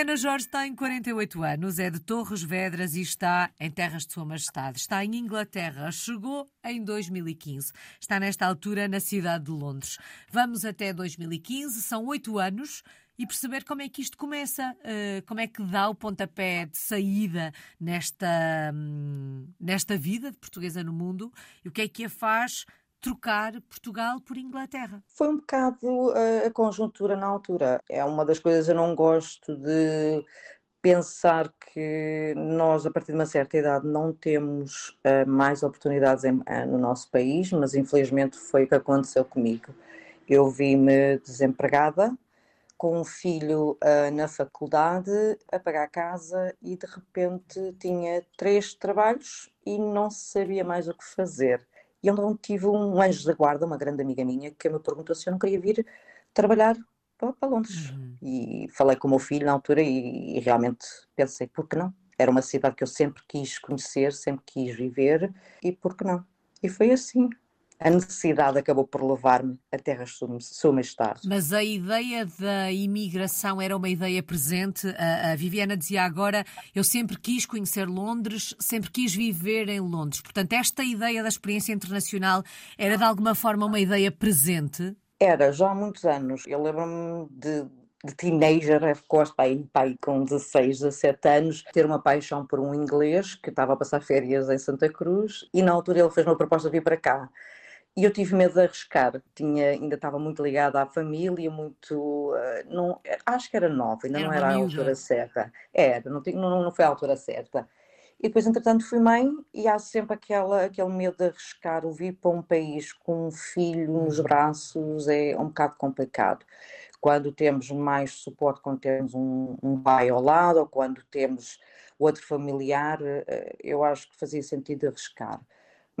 Viviana Jorge tem 48 anos, é de Torres Vedras e está em terras de Sua Majestade. Está em Inglaterra, chegou em 2015. Está nesta altura na cidade de Londres. Vamos até 2015, são oito anos e perceber como é que isto começa, uh, como é que dá o pontapé de saída nesta, um, nesta vida de portuguesa no mundo e o que é que a faz trocar Portugal por Inglaterra? Foi um bocado uh, a conjuntura na altura. É uma das coisas eu não gosto de pensar que nós, a partir de uma certa idade, não temos uh, mais oportunidades em, uh, no nosso país, mas infelizmente foi o que aconteceu comigo. Eu vi-me desempregada, com um filho uh, na faculdade, a pagar casa e de repente tinha três trabalhos e não sabia mais o que fazer. E então tive um anjo da guarda, uma grande amiga minha, que me perguntou se eu não queria vir trabalhar para Londres. Uhum. E falei com o meu filho na altura e, e realmente pensei, por que não? Era uma cidade que eu sempre quis conhecer, sempre quis viver, e por que não? E foi assim a necessidade acabou por levar-me a terras sua majestade. Mas a ideia da imigração era uma ideia presente. A, a, Viviana dizia agora: eu sempre quis conhecer Londres, sempre quis viver em Londres. Portanto, esta ideia da experiência internacional era de alguma forma uma ideia presente? Era, já há muitos anos. Eu lembro-me de, de teenager, quase pai, pai com 16, 17 anos, ter uma paixão por um inglês que estava a passar férias em Santa Cruz e na altura ele fez uma proposta de vir para cá. E eu tive medo de arriscar, Tinha, ainda estava muito ligada à família, muito. Uh, não, acho que era nova, ainda era não era a altura certa. Era, não, não, não foi a altura certa. E depois, entretanto, fui mãe e há sempre aquela, aquele medo de arriscar. O vir para um país com um filho nos uhum. braços é um bocado complicado. Quando temos mais suporte, quando temos um, um pai ao lado ou quando temos outro familiar, uh, eu acho que fazia sentido arriscar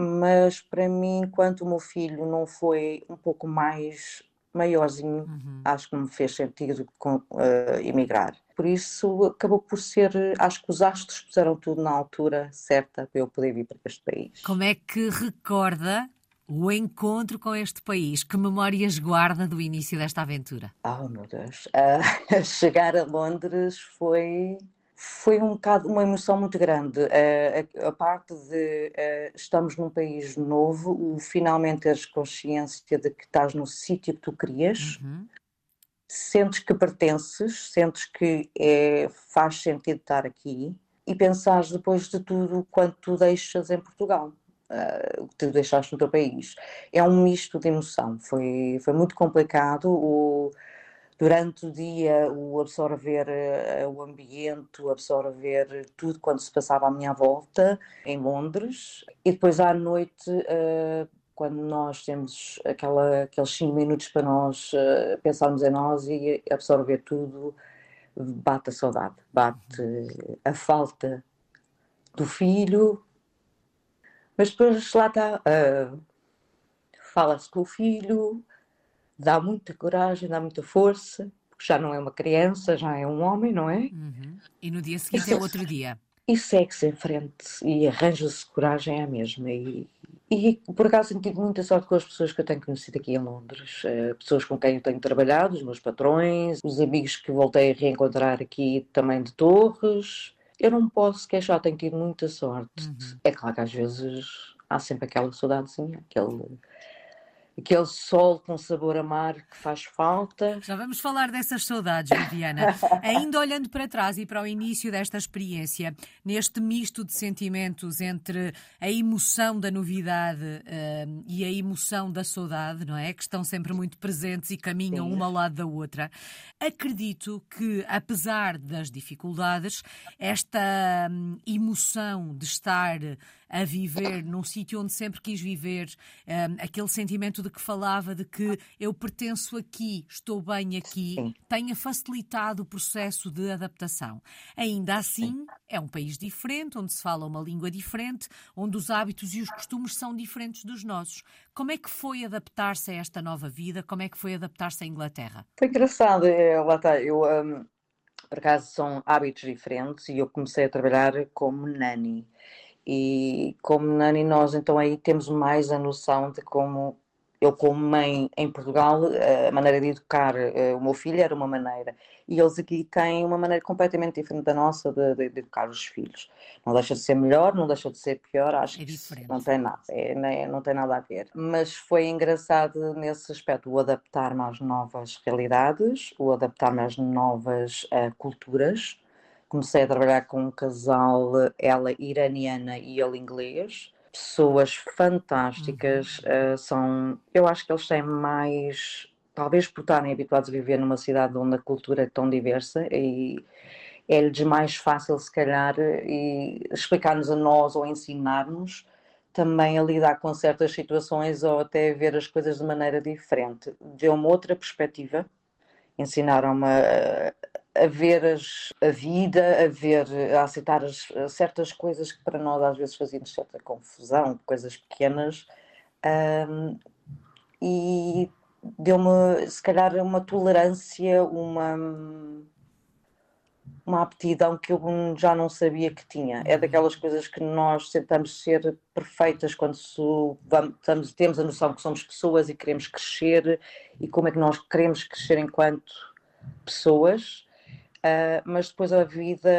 mas para mim, enquanto o meu filho não foi um pouco mais maiorzinho, uhum. acho que me fez sentido com, uh, emigrar. Por isso acabou por ser, acho que os astros puseram tudo na altura certa para eu poder vir para este país. Como é que recorda o encontro com este país? Que memórias guarda do início desta aventura? Oh meu Deus, uh, chegar a Londres foi foi um bocado uma emoção muito grande. a, a, parte de uh, estamos num país novo, o finalmente teres consciência de que estás no sítio que tu querias, uhum. sentes que pertences, sentes que é, faz sentido estar aqui e pensares depois de tudo quanto tu deixas em Portugal. Uh, que tu deixaste no teu país. É um misto de emoção. Foi, foi muito complicado. O, durante o dia o absorver uh, o ambiente, o absorver tudo quando se passava à minha volta em Londres. E depois à noite uh, quando nós temos aquela, aqueles 5 minutos para nós uh, pensarmos em nós e absorver tudo, bate a saudade, bate a falta do filho, mas depois lá está, fala-se com o filho, dá muita coragem, dá muita força, porque já não é uma criança, já é um homem, não é? Uhum. E no dia seguinte e é outro dia. E segue-se em frente e arranja-se coragem à mesma. E, e por acaso tenho tido muita sorte com as pessoas que eu tenho conhecido aqui em Londres, uh, pessoas com quem eu tenho trabalhado, os meus patrões, os amigos que voltei a reencontrar aqui também de Torres. Eu não posso queixar, tenho tido muita sorte. Uhum. É claro que às vezes há sempre aquela saudadezinha, aquele aquele sol com sabor amargo que faz falta. Já vamos falar dessas saudades, Viviana. Ainda olhando para trás e para o início desta experiência, neste misto de sentimentos entre a emoção da novidade uh, e a emoção da saudade, não é? Que estão sempre muito presentes e caminham Sim. uma ao lado da outra. Acredito que, apesar das dificuldades, esta hum, emoção de estar a viver num sítio onde sempre quis viver, um, aquele sentimento de que falava de que eu pertenço aqui, estou bem aqui, Sim. tenha facilitado o processo de adaptação. Ainda assim, Sim. é um país diferente, onde se fala uma língua diferente, onde os hábitos e os costumes são diferentes dos nossos. Como é que foi adaptar-se a esta nova vida? Como é que foi adaptar-se à Inglaterra? Foi engraçado, é, lá está, eu. Um por acaso são hábitos diferentes e eu comecei a trabalhar como nani. E como Nani, nós então aí temos mais a noção de como eu como mãe em Portugal, a maneira de educar uh, o meu filho era uma maneira, e eles aqui têm uma maneira completamente diferente da nossa de, de, de, educar os filhos. Não deixa de ser melhor, não deixa de ser pior, acho é que não tem nada, é, não, não tem nada a ver. Mas foi engraçado nesse aspecto, o adaptar-me às novas realidades, o adaptar-me às novas uh, culturas. Comecei a trabalhar com um casal, ela iraniana e ele inglês, pessoas fantásticas, uhum. uh, são, eu acho que eles têm mais, talvez por estarem habituados a viver numa cidade onde a cultura é tão diversa e é-lhes mais fácil se calhar e explicar-nos a nós ou ensinar-nos também a lidar com certas situações ou até ver as coisas de maneira diferente. Deu-me outra perspectiva, ensinaram-me a, a ver as, a vida, a ver, a aceitar as, certas coisas que para nós às vezes faziam certa confusão, coisas pequenas, um, e deu-me se calhar uma tolerância, uma uma aptidão que eu já não sabia que tinha. É uhum. daquelas coisas que nós tentamos ser perfeitas quando vamos, temos a noção que somos pessoas e queremos crescer e como é que nós queremos crescer enquanto pessoas Uh, mas depois a vida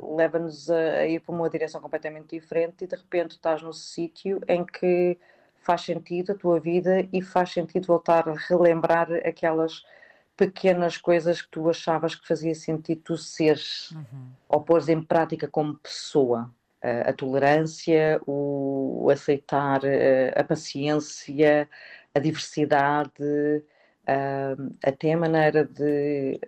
uh, leva-nos a, a, ir para uma direção completamente diferente e de repente estás no sítio em que faz sentido a tua vida e faz sentido voltar a relembrar aquelas pequenas coisas que tu achavas que fazia sentido tu seres uhum. ou pôres em prática como pessoa. Uh, a tolerância, o, o aceitar, a paciência, a diversidade, até a maneira de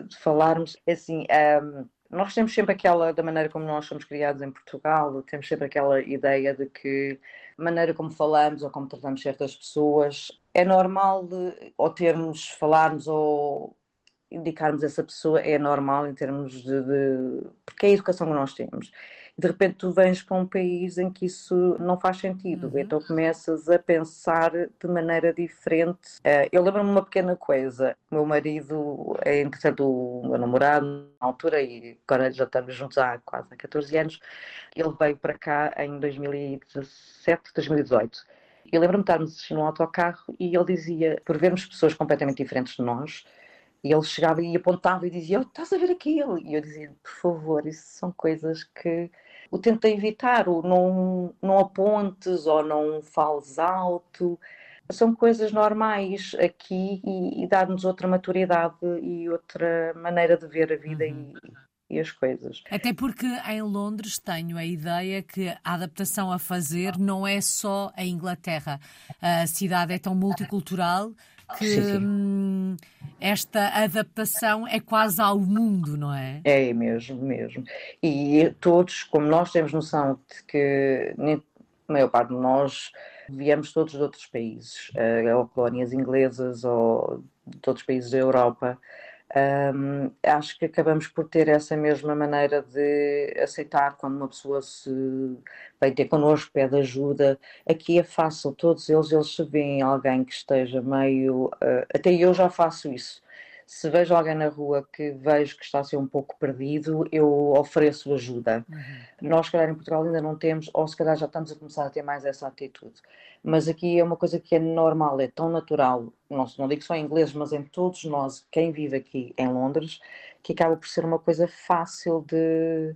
de falarmos, é assim, um, nós temos sempre aquela, da maneira como nós somos criados em Portugal, temos sempre aquela ideia de que a maneira como falamos ou como tratamos certas pessoas é normal de, ou termos, falarmos ou indicarmos essa pessoa é normal em termos de, de porque é a educação que nós temos de repente tu vens para um país em que isso não faz sentido, uhum. então começas a pensar de maneira diferente. Uh, eu lembro-me de uma pequena coisa, meu marido é entretanto o meu namorado na altura e agora já estamos juntos há quase 14 anos, ele veio para cá em 2017, 2018. Eu lembro-me de estarmos no autocarro e ele dizia, por vermos pessoas completamente diferentes de nós, e ele chegava e apontava e dizia: oh, Estás a ver aquilo? E eu dizia: Por favor, isso são coisas que o tenta evitar, o não, não apontes ou não fales alto. São coisas normais aqui e, e dar-nos outra maturidade e outra maneira de ver a vida uhum. e, e as coisas. Até porque em Londres tenho a ideia que a adaptação a fazer não é só a Inglaterra. A cidade é tão multicultural que sim, sim. Esta adaptação é quase ao mundo, não é? É mesmo, mesmo. E todos, como nós temos noção de que a maior parte de nós viemos todos de outros países, eh, ou colónias inglesas ou de outros países da Europa, um, acho que acabamos por ter essa mesma maneira de aceitar quando uma pessoa se vem ter connosco, pede ajuda. Aqui é fácil, todos eles, eles se veem alguém que esteja meio. Uh, até eu já faço isso. Se vejo alguém na rua que vejo que está a ser um pouco perdido, eu ofereço ajuda. Uhum. Nós, se calhar, em Portugal ainda não temos, ou se calhar já estamos a começar a ter mais essa atitude mas aqui é uma coisa que é normal, é tão natural, não, não digo só em inglês, mas em todos nós, quem vive aqui em Londres, que acaba por ser uma coisa fácil de,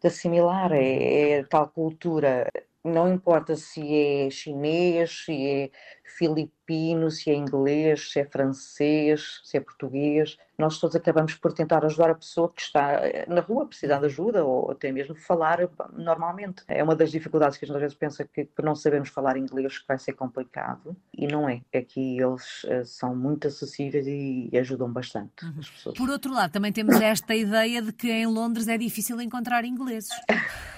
de assimilar, é, é tal cultura não importa se é chinês, se é filipino, se é inglês, se é francês, se é português, nós todos acabamos por tentar ajudar a pessoa que está eh, na rua, precisar de ajuda ou até mesmo falar normalmente. É uma das dificuldades que a gente às vezes pensa que por não sabemos falar inglês que vai ser complicado e não é. É que eles eh, são muito acessíveis e ajudam bastante uhum. as pessoas. Por outro lado, também temos esta ideia de que em Londres é difícil encontrar ingleses.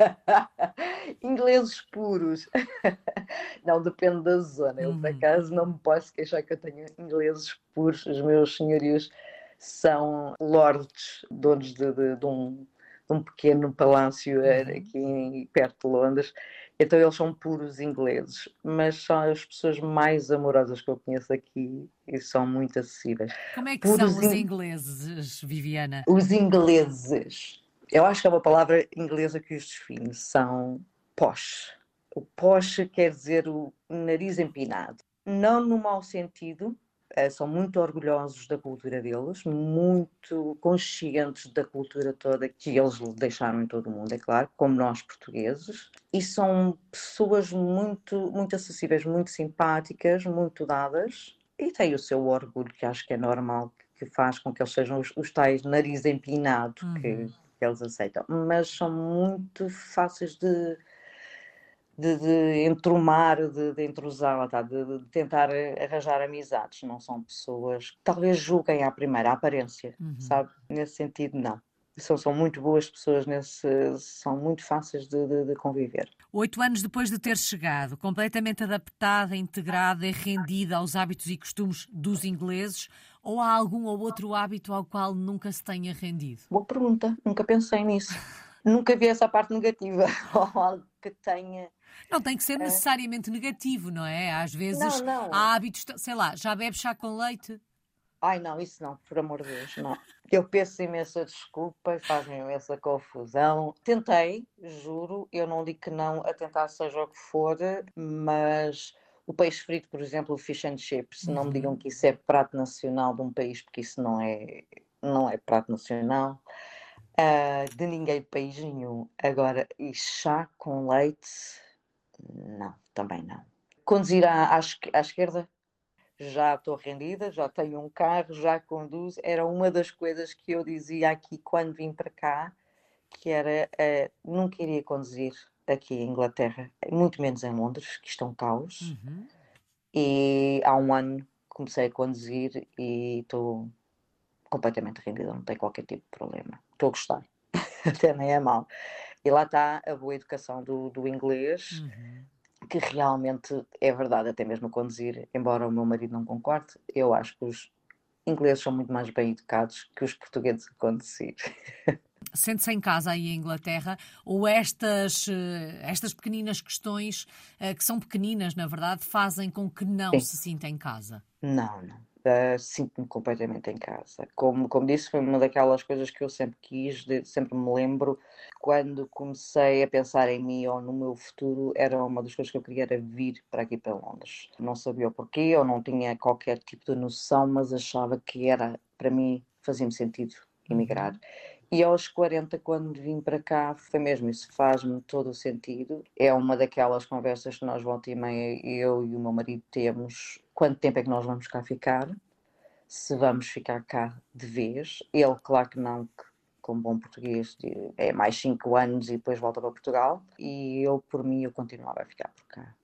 Ingleses puros. não depende da zona. Eu, por uhum. acaso, não me posso queixar que eu tenho ingleses puros. Os meus senhorios são lords, donos de, de, de, um, de um, pequeno palácio eh, uhum. aqui em, perto de Londres. Então eles são puros ingleses, mas são as pessoas mais amorosas que eu conheço aqui e são muito acessíveis. Como é que puros são os ingleses, Viviana? Os ingleses eu acho que é uma palavra inglesa que os define, são posh. O posh quer dizer o nariz empinado. não no mau sentido, eh, são muito orgulhosos da cultura deles, muito conscientes da cultura toda que eles deixaram em todo o mundo, é claro, como nós portugueses, e são pessoas muito, muito acessíveis, muito simpáticas, muito dadas, e têm o seu orgulho, que acho que é normal, que faz com que eles sejam os, os tais nariz empinado uhum. que, que eles aceitam, mas são muito fáceis de de, de entromar, de, de entrosar, tá? de, de, tentar arranjar amizades. Não são pessoas que talvez julguem à primeira, aparência, uhum. sabe? Nesse sentido, não. São, são muito boas pessoas, nesse, são muito fáceis de, de, conviver. Oito anos depois de ter chegado, completamente adaptada, integrada e rendida aos hábitos e costumes dos ingleses, ou há algum ou outro hábito ao qual nunca se tenha rendido? Boa pergunta, nunca pensei nisso. nunca vi essa parte negativa, ou algo que tenha não tem que ser é. necessariamente negativo, não é? Às vezes não, não. há hábitos, sei lá, já bebe chá com leite? Ai não, isso não, por amor de Deus, não. Eu peço imensa desculpa, fazem imensa confusão. Tentei, juro, eu não digo que não a tentar seja o que for, mas o peixe frito, por exemplo, o fish and chips, uhum. não me digam uhum. que isso é prato nacional de um país, porque isso não é, não é prato nacional. Uh, de ninguém, país nenhum. Agora, e chá com leite, não, também não. Conduzir à, à, à esquerda, já estou rendida, já tenho um carro, já conduzo. Era uma das coisas que eu dizia aqui quando vim para cá, que era uh, nunca iria conduzir aqui em Inglaterra, muito menos em Londres, que estão caos. Uhum. E há um ano comecei a conduzir e estou completamente rendida, não tenho qualquer tipo de problema. Estou a gostar, até nem é mal. E lá está a boa educação do, do inglês, uhum. que realmente é verdade, até mesmo a conduzir, embora o meu marido não concorde, eu acho que os ingleses são muito mais bem educados que os portugueses a conduzir. Sente-se em casa aí em Inglaterra ou estas, eh, estas pequeninas questões, eh, que são pequeninas na verdade, fazem com que não Sim. se sinta em casa? Não, não uh, sinto-me completamente em casa. Como, como disse, foi uma daquelas coisas que eu sempre quis, de, sempre me lembro, quando comecei a pensar em mim ou no meu futuro, era uma das coisas que eu queria era vir para aqui para Londres. Não sabia o porquê, ou não tinha qualquer tipo de noção, mas achava que era, para mim, fazia-me sentido emigrar. E aos 40, quando vim para cá, foi mesmo isso, faz-me todo o sentido. É uma daquelas conversas que nós, volta e meia, eu e o meu marido temos. Quanto tempo é que nós vamos cá ficar? Se vamos ficar cá de vez. Ele, claro que não, que, como bom português, é mais 5 anos e depois volta para Portugal. E eu, por mim, eu continuava a ficar por cá.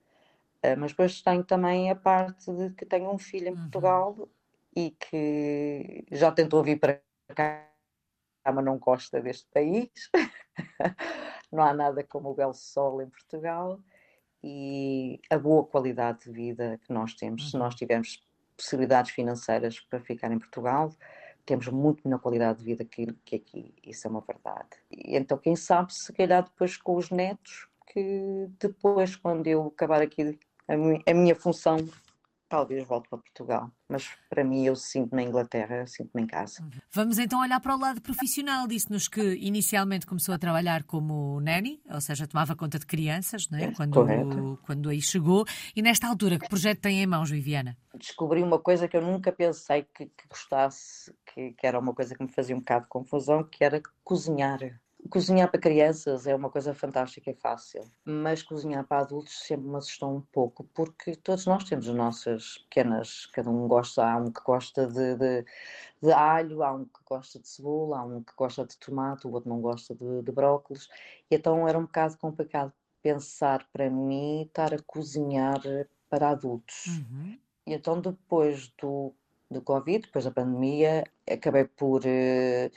Ah, mas depois tenho também a parte de que tenho um filho em uhum. Portugal uhum. e que já tentou vir para cá mas não gosta deste país. não há nada como o belo sol em Portugal e a boa qualidade de vida que nós temos. Se nós uhum. tivermos possibilidades financeiras para ficar em Portugal, temos muito melhor qualidade de vida que, que aqui. Isso é uma verdade. E então, quem sabe, se calhar depois com os netos, que depois, quando eu acabar aqui a minha, a minha função talvez volte para Portugal. Mas para mim, eu sinto-me na Inglaterra, sinto-me em casa. Uhum. Vamos então olhar para o lado profissional. Disse-nos que inicialmente começou a trabalhar como nanny, ou seja, tomava conta de crianças, não é? é quando, quando aí chegou. E nesta altura, que projeto tem em mãos, Viviana? Descobri uma coisa que eu nunca pensei que, que gostasse, que, que era uma coisa que me fazia um bocado de confusão, que era cozinhar. Cozinhar para crianças é uma coisa fantástica e fácil, mas cozinhar para adultos sempre me assustou um pouco, porque todos nós temos as nossas pequenas, cada um gosta, há um que gosta de, de, de alho, há um que gosta de cebola, há um que gosta de tomate, o outro não gosta de, de brócolis, e então era um bocado complicado pensar para mim estar a cozinhar para adultos. Uhum. E então depois do, do Covid, depois da pandemia, acabei por... Uh,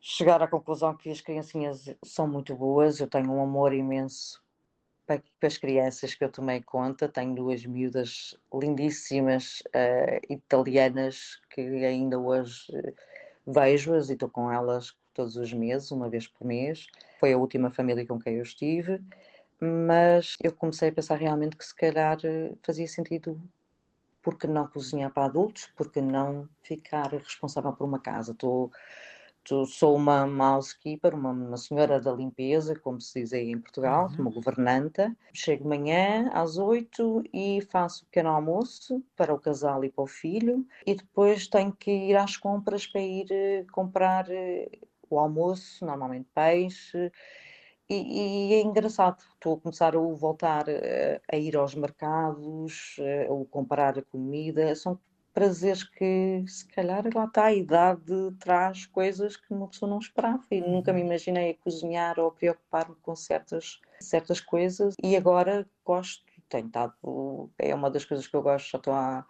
chegar à conclusão que as criancinhas são muito boas. Eu tenho um amor imenso para, para as crianças que eu tomei conta. Tenho duas miúdas lindíssimas uh, italianas que ainda hoje uh, vejo-as e estou com elas todos os meses, uma vez por mês. Foi a última família com quem eu estive, mas eu comecei a pensar realmente que se calhar uh, fazia sentido porque não cozinhar para adultos, porque não ficar responsável por uma casa. Estou sou uma housekeeper, uma, uma, senhora da limpeza, como se diz aí em Portugal, uhum. uma governanta. Chego de manhã às oito e faço o pequeno almoço para o casal e para o filho, e depois tenho que ir às compras para ir eh, comprar eh, o almoço, normalmente peixe. E, e, é engraçado, estou a começar a voltar a, eh, a ir aos mercados, a comprar a comida. São prazeres que se calhar lá está, a idade traz coisas que uma pessoa não esperava e nunca me uhum. imaginei a cozinhar ou preocupar-me com certas, certas coisas e agora gosto, tenho estado, é uma das coisas que eu gosto, já estou há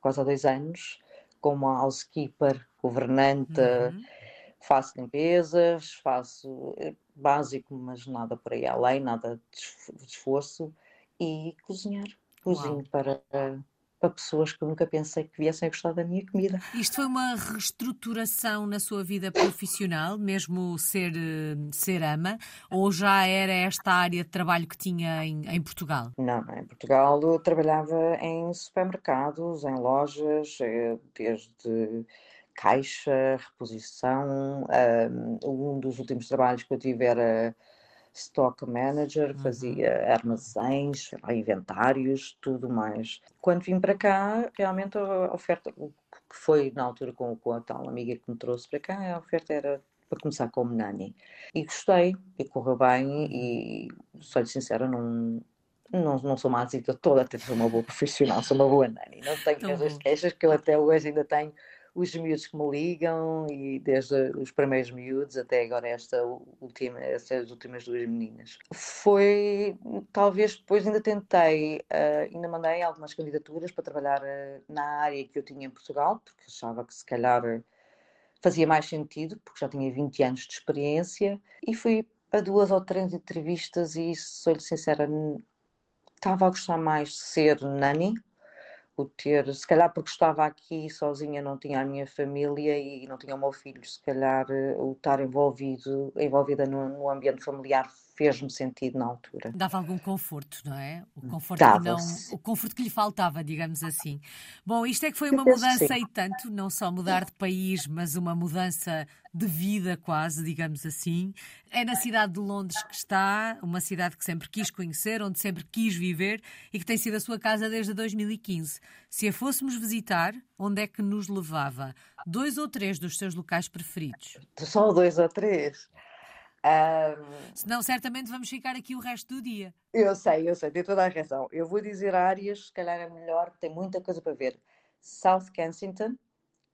quase há dois anos, como housekeeper, governanta, uhum. faço limpezas, faço eh, básico, mas nada por aí além, nada de esforço e cozinhar, cozinho Uau. para para pessoas que eu nunca pensei que viessem a gostar da minha comida. Isto foi uma reestruturação na sua vida profissional, mesmo ser, eh, ser ama, ou já era esta área de trabalho que tinha em, em Portugal? Não, em Portugal eu trabalhava em supermercados, em lojas, eh, desde caixa, reposição. Um dos últimos trabalhos que eu tive era stock manager, uhum. fazia armazéns, inventários, tudo mais. Quando vim para cá, realmente a oferta, que foi na altura com, com a tal amiga que me trouxe para cá, a oferta era para começar como nani. E gostei, e correu bem, e sou sincera, não, não, não sou uma azita toda, até sou uma boa profissional, sou uma boa nani. Não tenho essas queixas que eu até hoje ainda tenho os miúdos que me ligam e desde os primeiros miúdos até agora esta última, estas últimas duas meninas. Foi, talvez depois ainda tentei, uh, ainda mandei algumas candidaturas para trabalhar uh, na área que eu tinha em Portugal, porque achava que se calhar fazia mais sentido, porque já tinha 20 anos de experiência, e fui a duas ou três entrevistas e, sou-lhe sincera, estava a gostar mais de ser nani, ter, se calhar porque estava aqui sozinha, não tinha a minha família e não tinha o meu filho, se calhar eh, o estar envolvido, envolvida no, no ambiente familiar fez-me sentido na altura. Dava algum conforto, não é? O conforto, que não, o conforto que lhe faltava, digamos assim. Bom, isto é que foi uma mudança e tanto, não só mudar de país, mas uma mudança de vida quase, digamos assim. É na cidade de Londres que está, uma cidade que sempre quis conhecer, onde sempre quis viver e que tem sido a sua casa desde 2015. Se a fôssemos visitar, onde é que nos levava? Dois ou três dos seus locais preferidos? Só dois ou três? Um, Senão, certamente vamos ficar aqui o resto do dia. Eu sei, eu sei, tem toda a razão. Eu vou dizer áreas, se calhar é melhor, tem muita coisa para ver. South Kensington,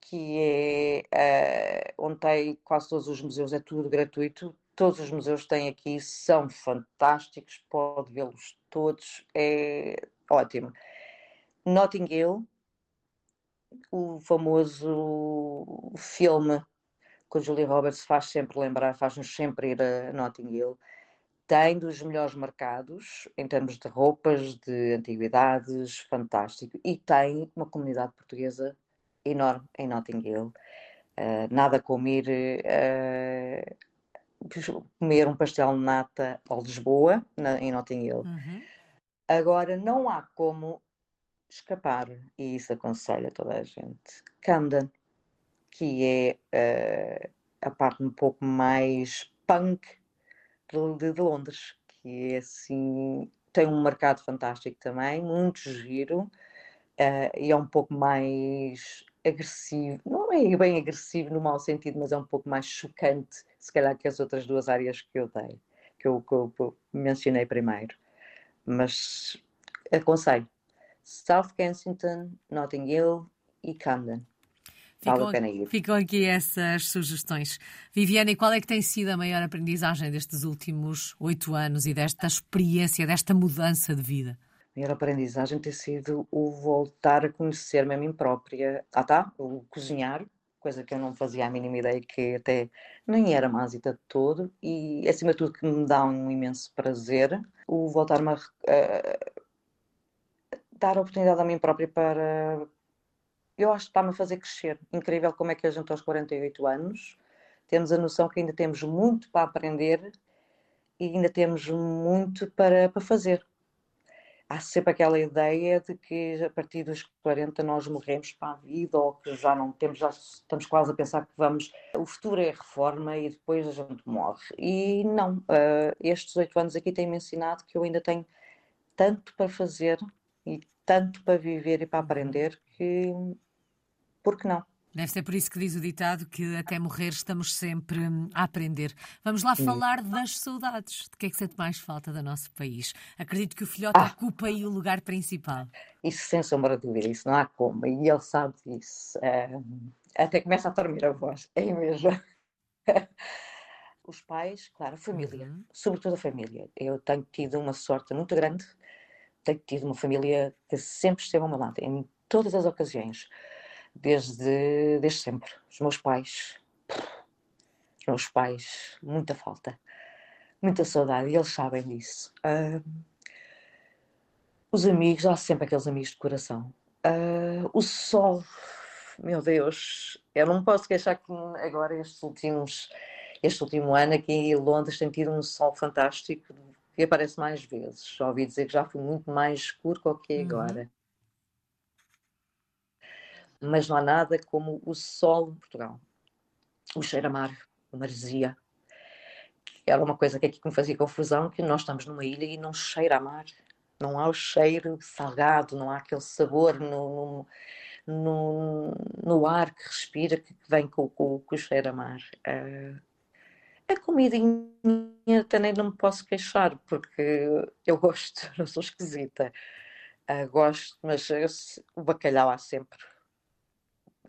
que é uh, onde tem quase todos os museus, é tudo gratuito. Todos os museus têm aqui são fantásticos, pode vê-los todos, é ótimo. Notting Hill, o famoso filme com Julia Roberts faz sempre lembrar, faz-nos sempre ir a Notting Hill. Tem dos melhores mercados em termos de roupas, de antiguidades, fantástico. E tem uma comunidade portuguesa enorme em Notting Hill. Uh, nada como ir uh, comer um pastel de nata ao Lisboa, na, em Notting Hill. Uhum. Agora, não há como escapar, e isso aconselho a toda a gente. Camden que é uh, a parte um pouco mais punk de, de, Londres, que é assim, tem um mercado fantástico também, muito giro, uh, e é um pouco mais agressivo, não é bem agressivo no mau sentido, mas é um pouco mais chocante, se calhar, que as outras duas áreas que eu dei, que eu, que eu, mencionei primeiro. Mas aconselho. South Kensington, Notting Hill e Camden. Ficam, vale ficam aqui essas sugestões. Viviane, e qual é que tem sido a maior aprendizagem destes últimos oito anos e desta experiência, desta mudança de vida? A maior aprendizagem tem sido o voltar a conhecer-me a mim própria. Ah tá, o cozinhar, coisa que eu não fazia a mínima ideia que até nem era másita de todo e acima de tudo que me dá um imenso prazer o voltar-me a, a dar a oportunidade a mim própria para eu acho que está-me a fazer crescer. Incrível como é que a gente aos 48 anos temos a noção que ainda temos muito para aprender e ainda temos muito para, para fazer. há sempre aquela ideia de que a partir dos 40 nós morremos para a vida ou que já não temos, já estamos quase a pensar que vamos, o futuro é reforma e depois a gente morre. E não, uh, estes oito anos aqui têm-me ensinado que eu ainda tenho tanto para fazer e tanto para viver e para aprender que, por que não? Deve ser por isso que diz o ditado que até morrer estamos sempre hum, a aprender. Vamos lá falar das saudades. De que é que sente mais falta do nosso país? Acredito que o filhote ah. ocupa aí o lugar principal. Isso sem sombra de dúvida, isso não há como. E ele sabe disso. É, até começa a tremer a voz, é mesmo. Os pais, claro, a família, uhum. sobretudo a família. Eu tenho tido uma sorte muito grande. Tenho tido uma família que sempre esteve ao meu lado, em todas as ocasiões desde, desde sempre. Os meus pais, os meus pais, muita falta, muita saudade, e eles sabem disso. Uh, os amigos, há sempre aqueles amigos de coração. Uh, o sol, meu Deus, eu não posso queixar que agora estes últimos, este último ano aqui em Londres tem tido um sol fantástico que aparece mais vezes. Já ouvi dizer que já foi muito mais escuro do que é uhum. Mas não há nada como o sol em Portugal. O cheiro a mar, a maresia. Era uma coisa que aqui me fazia confusão, que nós estamos numa ilha e não cheira a mar. Não há o cheiro salgado, não há aquele sabor no, no, no, no ar que respira que vem com, com, com o cheiro a mar. Uh, a comidinha também não me posso queixar, porque eu gosto, não sou esquisita. Uh, gosto, mas eu, o bacalhau há sempre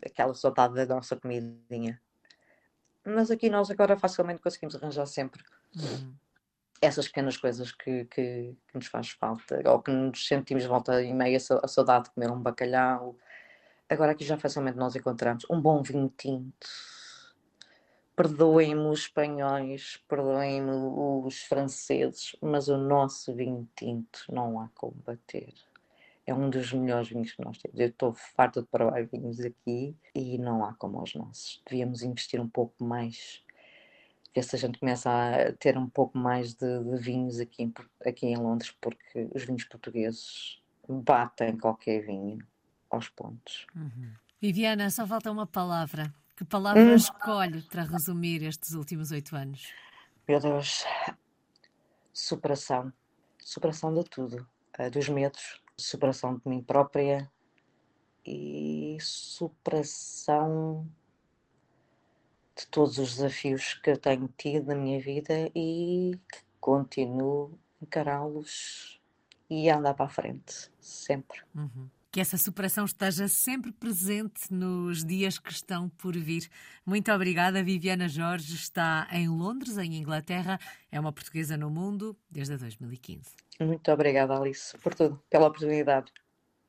aquela saudade da nossa comidinha. Mas aqui nós agora facilmente conseguimos arranjar sempre uhum. essas pequenas coisas que, que, que, nos faz falta, ou que nos sentimos volta e meia a saudade de comer um bacalhau. Agora aqui já facilmente nós encontramos um bom vinho tinto. Perdoem-me os espanhóis, perdoem-me os franceses, mas o nosso vinho tinto não há como bater é um dos melhores vinhos que nós temos. Eu estou farta de provar vinhos aqui e não há como os nossos. Devíamos investir um pouco mais, ver se a gente começa a ter um pouco mais de, de vinhos aqui em, aqui em Londres, porque os vinhos portugueses batem qualquer vinho aos pontos. Uhum. Viviana, só falta uma palavra. Que palavra hum. escolhe para resumir estes últimos oito anos? Meu Deus, superação. Superação de tudo. Dos medos, superação de mim própria e superação de todos os desafios que eu tenho tido na minha vida e que continuo a encará-los e a andar para a frente, sempre. Uhum que essa superação esteja sempre presente nos dias que estão por vir. Muito obrigada, Viviana Jorge. Está em Londres, em Inglaterra. É uma portuguesa no mundo desde 2015. Muito obrigada, Alice, por tudo, pela oportunidade.